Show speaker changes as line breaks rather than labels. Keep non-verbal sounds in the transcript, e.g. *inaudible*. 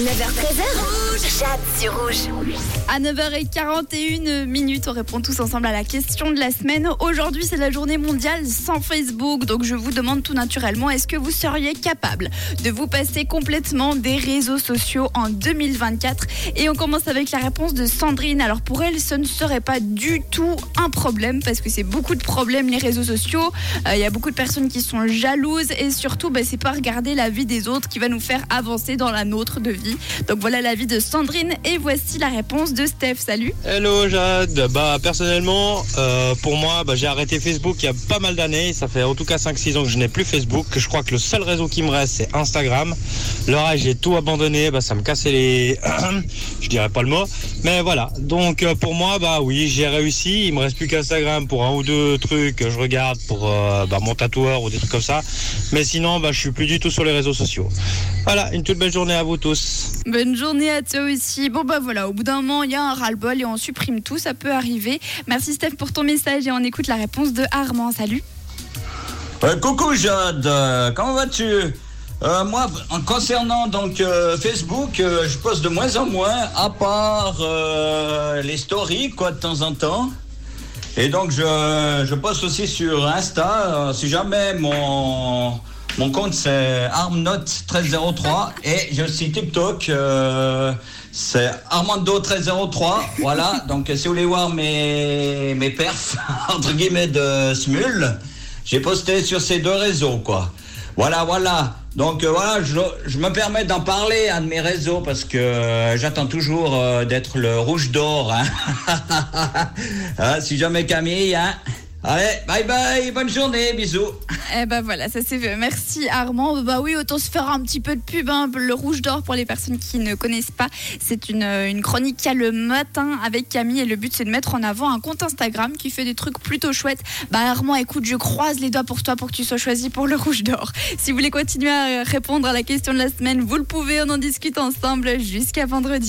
9h13h, Jade sur rouge.
À 9h41 minutes, on répond tous ensemble à la question de la semaine. Aujourd'hui, c'est la journée mondiale sans Facebook. Donc, je vous demande tout naturellement, est-ce que vous seriez capable de vous passer complètement des réseaux sociaux en 2024 Et on commence avec la réponse de Sandrine. Alors, pour elle, ce ne serait pas du tout un problème parce que c'est beaucoup de problèmes, les réseaux sociaux. Euh, Il y a beaucoup de personnes qui sont jalouses et surtout, bah, c'est pas regarder la vie des autres qui va nous faire avancer dans la nôtre de vie. Donc, voilà l'avis de Sandrine et voici la réponse de Steph. Salut.
Hello Jade, bah personnellement euh, pour moi bah, j'ai arrêté Facebook il y a pas mal d'années, ça fait en tout cas 5-6 ans que je n'ai plus Facebook, je crois que le seul réseau qui me reste c'est Instagram. Reste j'ai tout abandonné, bah, ça me cassait les... *clears throat* je dirais pas le mot, mais voilà. Donc euh, pour moi bah oui j'ai réussi, il me reste plus qu'Instagram pour un ou deux trucs que je regarde pour euh, bah, mon tatoueur ou des trucs comme ça, mais sinon bah, je suis plus du tout sur les réseaux sociaux. Voilà, une toute belle journée à vous tous.
Bonne journée à toi aussi. Bon bah voilà, au bout d'un moment, il y a un ras-le-bol et on supprime tout, ça peut arriver. Merci Steph pour ton message et on écoute la réponse de Armand. Salut.
Euh, coucou Jade, euh, comment vas-tu? Euh, Moi, en concernant donc Facebook, je poste de moins en moins, à part les stories, quoi, de temps en temps. Et donc, je, je poste aussi sur Insta. Si jamais mon, mon compte c'est armnote1303 et j'ai aussi TikTok. euh, c'est Armando1303, voilà. Donc, si vous voulez voir mes, mes perfs, *laughs* entre guillemets, de Smule, j'ai posté sur ces deux réseaux, quoi. Voilà, voilà. Donc, euh, voilà, je, me permets d'en parler à de mes réseaux parce que euh, j'attends toujours d'être le rouge d'or. Hein. *laughs* Hein, si jamais Camille, hein. Allez, bye bye, bonne journée, bisous.
Eh ben voilà, ça c'est fait. Merci Armand. Bah oui, autant se faire un petit peu de pub. hein. Le Rouge d'Or, pour les personnes qui ne connaissent pas, c'est une, euh, chronique qu'il y a le matin avec Camille. Et le but, c'est de mettre en avant un compte Instagram qui fait des trucs plutôt chouettes. Bah Armand, écoute, je croise les doigts pour toi pour que tu sois choisi pour le Rouge d'Or. Si vous voulez continuer à répondre à la question de la semaine, vous le pouvez. On en discute ensemble jusqu'à vendredi.